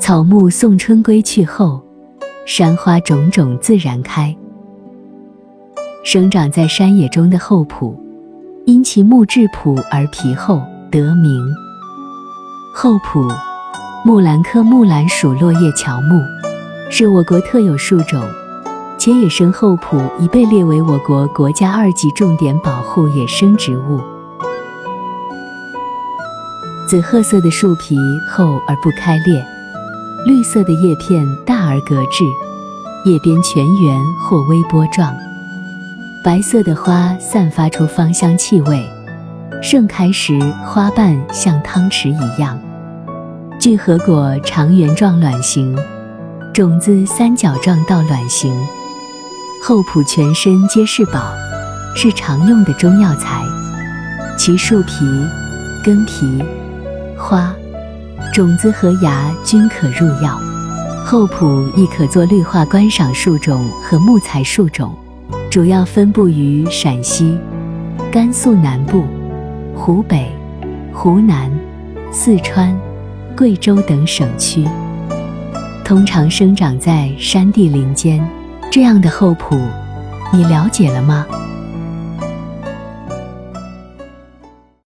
草木送春归去后，山花种种自然开。生长在山野中的厚朴，因其木质朴而皮厚，得名。厚朴，木兰科木兰属落叶乔木，是我国特有树种，且野生厚朴已被列为我国国家二级重点保护野生植物。紫褐色的树皮厚而不开裂，绿色的叶片大而格致，叶边全圆或微波状。白色的花散发出芳香气味，盛开时花瓣像汤匙一样。聚合果长圆状卵形，种子三角状到卵形。厚朴全身皆是宝，是常用的中药材。其树皮、根皮、花、种子和芽均可入药。厚朴亦可做绿化观赏树种和木材树种。主要分布于陕西、甘肃南部、湖北、湖南、四川、贵州等省区，通常生长在山地林间。这样的厚朴，你了解了吗？